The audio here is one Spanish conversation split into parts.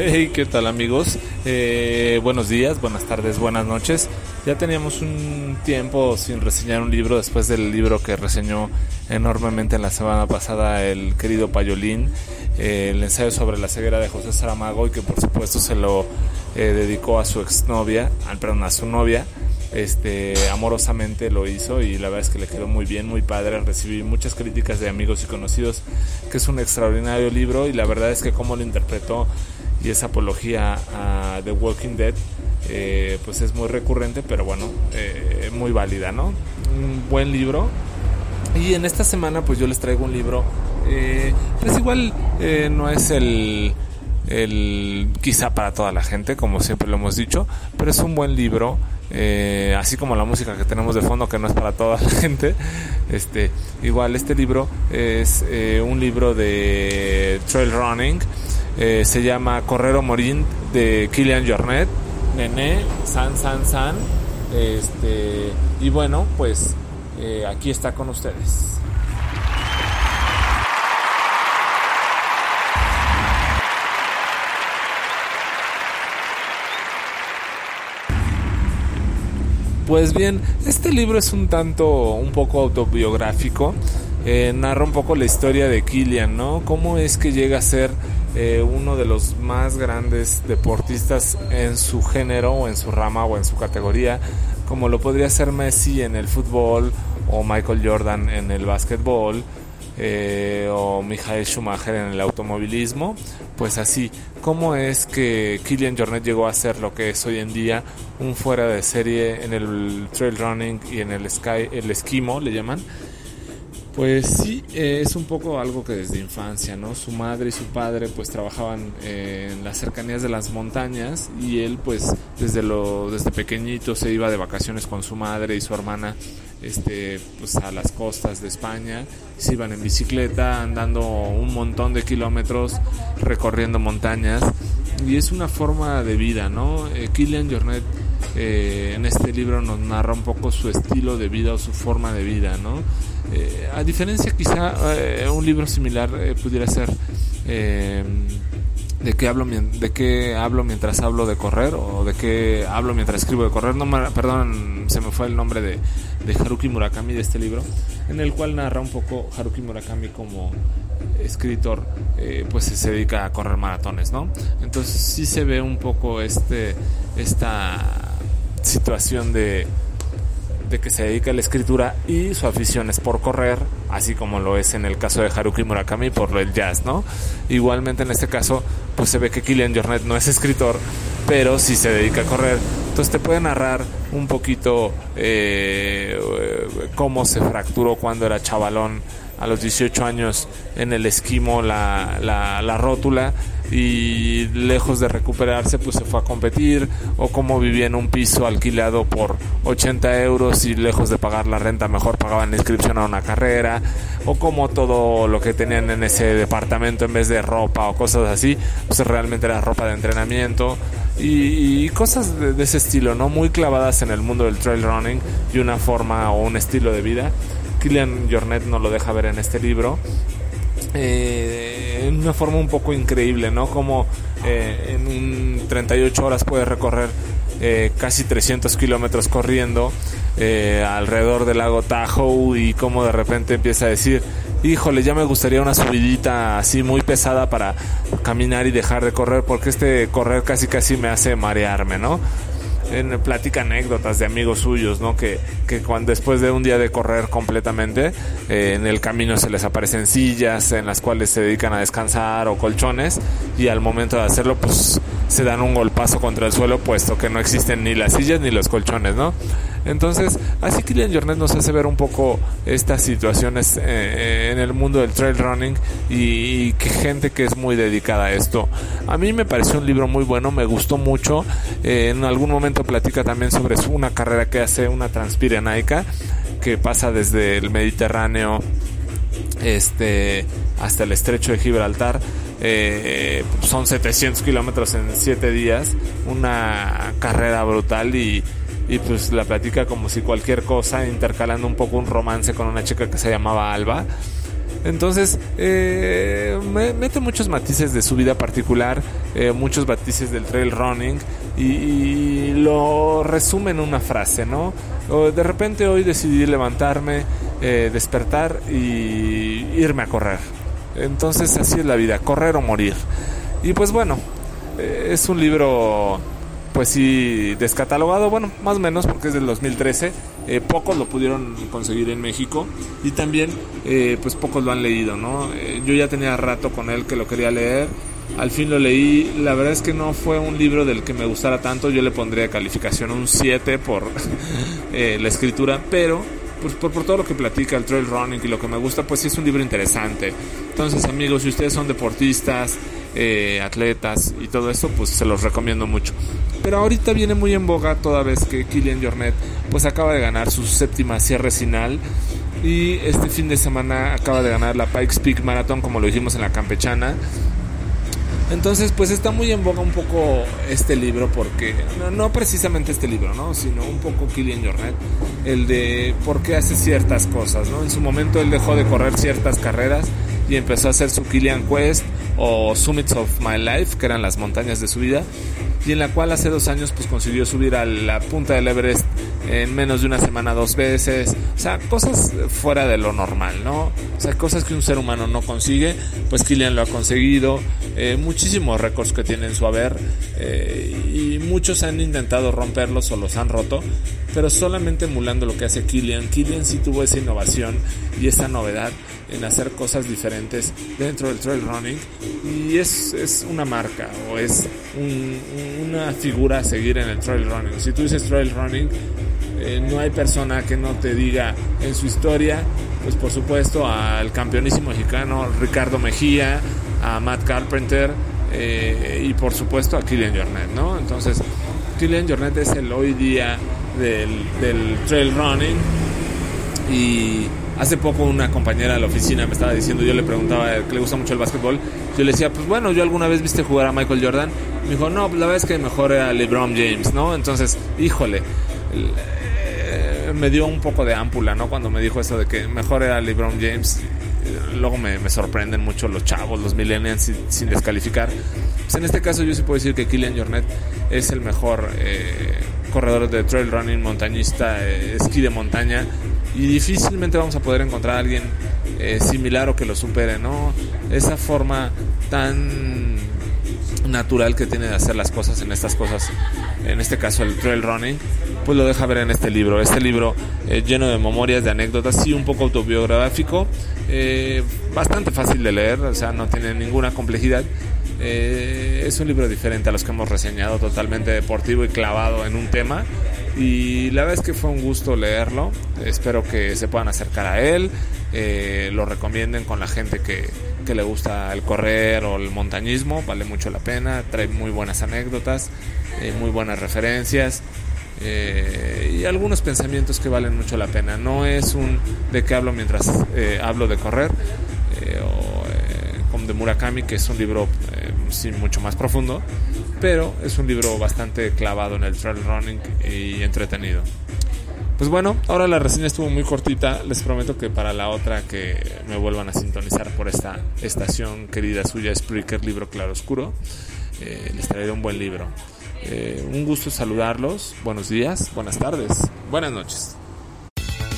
Hey, ¿qué tal amigos? Eh, buenos días, buenas tardes, buenas noches. Ya teníamos un tiempo sin reseñar un libro después del libro que reseñó enormemente la semana pasada el querido Payolín, eh, el ensayo sobre la ceguera de José Saramago y que por supuesto se lo eh, dedicó a su exnovia, al perdón, a su novia. Este, amorosamente lo hizo y la verdad es que le quedó muy bien, muy padre. Recibí muchas críticas de amigos y conocidos que es un extraordinario libro y la verdad es que como lo interpretó y esa apología a The Walking Dead eh, pues es muy recurrente pero bueno eh, muy válida no un buen libro. Y en esta semana pues yo les traigo un libro eh, pues igual no es el el quizá para toda la gente como siempre lo hemos dicho pero es un buen libro así como la música que tenemos de fondo que no es para toda la gente este igual este libro es un libro de trail running eh, se llama Correr o Morir de Kilian Jornet, Nene, San San San. Este, y bueno, pues eh, aquí está con ustedes. Pues bien, este libro es un tanto, un poco autobiográfico. Eh, narra un poco la historia de Kilian, ¿no? Cómo es que llega a ser eh, uno de los más grandes deportistas en su género o en su rama o en su categoría, como lo podría ser Messi en el fútbol o Michael Jordan en el básquetbol. Eh, o Michael Schumacher en el automovilismo, pues así, ¿cómo es que Kilian Jornet llegó a ser lo que es hoy en día un fuera de serie en el trail running y en el sky, el esquimo le llaman? Pues sí, eh, es un poco algo que desde infancia, ¿no? Su madre y su padre pues trabajaban eh, en las cercanías de las montañas y él pues desde lo desde pequeñito se iba de vacaciones con su madre y su hermana este pues a las costas de España, se iban en bicicleta andando un montón de kilómetros recorriendo montañas y es una forma de vida, ¿no? Eh, Jornet en este libro nos narra un poco su estilo de vida o su forma de vida, ¿no? Eh, a diferencia quizá eh, un libro similar eh, pudiera ser de qué hablo de qué hablo mientras hablo de correr o de qué hablo mientras escribo de correr no perdón se me fue el nombre de, Haruki Murakami de este libro en el cual narra un poco Haruki Murakami como escritor pues se dedica a correr maratones no entonces sí se ve un poco este esta situación de de que se dedica a la escritura y su afición es por correr, así como lo es en el caso de Haruki Murakami por el jazz, ¿no? Igualmente en este caso, pues se ve que Killian Jornet no es escritor, pero sí se dedica a correr. Entonces te puede narrar un poquito eh, cómo se fracturó cuando era chavalón a los 18 años en el esquimo la, la, la rótula y lejos de recuperarse pues se fue a competir o como vivía en un piso alquilado por 80 euros y lejos de pagar la renta mejor pagaban la inscripción a una carrera o como todo lo que tenían en ese departamento en vez de ropa o cosas así pues realmente era ropa de entrenamiento y, cosas de, de, ese estilo no muy clavadas en el mundo del trail running y una forma o un estilo de vida Kilian Jornet no lo deja ver en este libro eh, en una forma un poco increíble, ¿no? Como eh, en 38 horas puede recorrer eh, casi 300 kilómetros corriendo alrededor del lago Tahoe y como de repente empieza a decir, híjole, ya me gustaría una subidita así muy pesada para caminar y dejar de correr porque este correr casi casi me hace marearme, ¿no? En, platica anécdotas de amigos suyos, ¿no? Que, que cuando después de un día de correr completamente, eh, en el camino se les aparecen sillas en las cuales se dedican a descansar o colchones y al momento de hacerlo, pues se dan un golpazo contra el suelo puesto que no existen ni las sillas ni los colchones, ¿no? Entonces, así Kilian Jornet nos hace ver un poco estas situaciones eh, en el mundo del trail running y, que gente que es muy dedicada a esto. A mí me pareció un libro muy bueno, me gustó mucho. Eh, en algún momento platica también sobre una carrera que hace una transpirenaica que pasa desde el Mediterráneo este hasta el estrecho de Gibraltar eh, son 700 kilómetros en 7 días una carrera brutal y, y pues la platica como si cualquier cosa intercalando un poco un romance con una chica que se llamaba Alba entonces, eh, mete muchos matices de su vida particular, eh, muchos matices del trail running y, lo resume en una frase, ¿no? de repente hoy decidí levantarme, eh, despertar y irme a correr. Entonces así es la vida, correr o morir. Y pues bueno, eh, es un libro pues sí descatalogado, bueno, más o menos porque es del 2013. Eh, pocos lo pudieron conseguir en México y también pues pocos lo han leído, ¿no? yo ya tenía rato con él que lo quería leer al fin lo leí. La verdad es que no fue un libro del que me gustara tanto. Yo le pondría calificación un 7 por eh, la escritura, pero pues, por, por, todo lo que platica el trail running y lo que me gusta, pues sí es un libro interesante. Entonces, amigos, si ustedes son deportistas, eh, atletas y todo esto, pues se los recomiendo mucho. Pero ahorita viene muy en boga toda vez que Kilian Jornet pues acaba de ganar su séptima cierre final y este fin de semana acaba de ganar la Pikes Peak Marathon como lo dijimos en la campechana entonces, pues está muy en boga un poco este libro, porque no, precisamente este libro, ¿no? Sino un poco Killian Jornet, el de por qué hace ciertas cosas, ¿no? En su momento él dejó de correr ciertas carreras y empezó a hacer su Killian Quest o Summits of My Life, que eran las montañas de su vida, y en la cual hace dos años pues consiguió subir a la punta del Everest en menos de una semana dos veces, o sea, cosas fuera de lo normal, ¿no? O sea, cosas que un ser humano no consigue, pues Kilian lo ha conseguido, eh, muchísimos récords que tiene en su haber eh, y muchos han intentado romperlos o los han roto, pero solamente emulando lo que hace Kilian. Kilian sí tuvo esa innovación y esa novedad en hacer cosas diferentes dentro del trail running y es, es una marca o es una figura a seguir en el trail running. Si tú dices trail running, eh, no hay persona que no te diga en su historia, pues por supuesto al campeonísimo mexicano Ricardo Mejía, a Matt Carpenter eh, y por supuesto a Killian Jornet, ¿no? Entonces, Killian Jornet es el hoy día del, del trail running y hace poco una compañera de la oficina me estaba diciendo, yo le preguntaba que le gusta mucho el básquetbol, yo le decía, pues bueno, yo alguna vez viste jugar a Michael Jordan, me dijo, no, pues la verdad es que mejor era LeBron James, ¿no? Entonces, híjole, me dio un poco de ámpula, ¿no? Cuando me dijo eso de que mejor era LeBron James. Luego me, sorprenden mucho los chavos, los millennials, sin, descalificar. Pues en este caso yo sí puedo decir que Killian Jornet es el mejor eh, corredor de trail running, montañista, eh, esquí de montaña. Y difícilmente vamos a poder encontrar a alguien eh, similar o que lo supere, ¿no? Esa forma tan natural que tiene de hacer las cosas en estas cosas, en este caso el trail running, pues lo deja ver en este libro. Este libro eh, lleno de memorias, de anécdotas, sí un poco autobiográfico, eh, bastante fácil de leer, o sea, no tiene ninguna complejidad. Eh, es un libro diferente a los que hemos reseñado, totalmente deportivo y clavado en un tema. Y la verdad es que fue un gusto leerlo. Espero que se puedan acercar a él, lo recomienden con la gente que, que le gusta el correr o el montañismo, vale mucho la pena, trae muy buenas anécdotas, eh, muy buenas referencias eh, y algunos pensamientos que valen mucho la pena. No es un de qué hablo mientras eh, hablo de correr, como de Murakami, que es un libro sí, mucho más profundo, pero es un libro bastante clavado en el trail running y entretenido. Pues bueno, ahora la reseña estuvo muy cortita. Les prometo que para la otra que me vuelvan a sintonizar por esta estación querida suya, Spreaker Libro Claro Oscuro, eh, les traeré un buen libro. Eh, un gusto saludarlos. Buenos días, buenas tardes, buenas noches.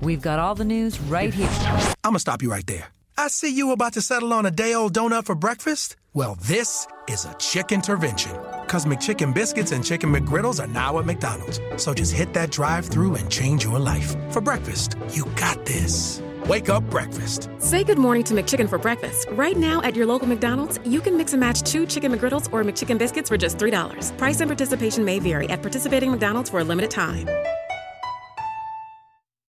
We've got all the news right here. I'm gonna stop you right there. I see you about to settle on a day old donut for breakfast. Well, this is a chicken intervention. Cause McChicken biscuits and chicken McGriddles are now at McDonald's. So just hit that drive through and change your life. For breakfast, you got this. Wake up breakfast. Say good morning to McChicken for breakfast. Right now at your local McDonald's, you can mix and match two chicken McGriddles or McChicken biscuits for just $3. Price and participation may vary at participating McDonald's for a limited time.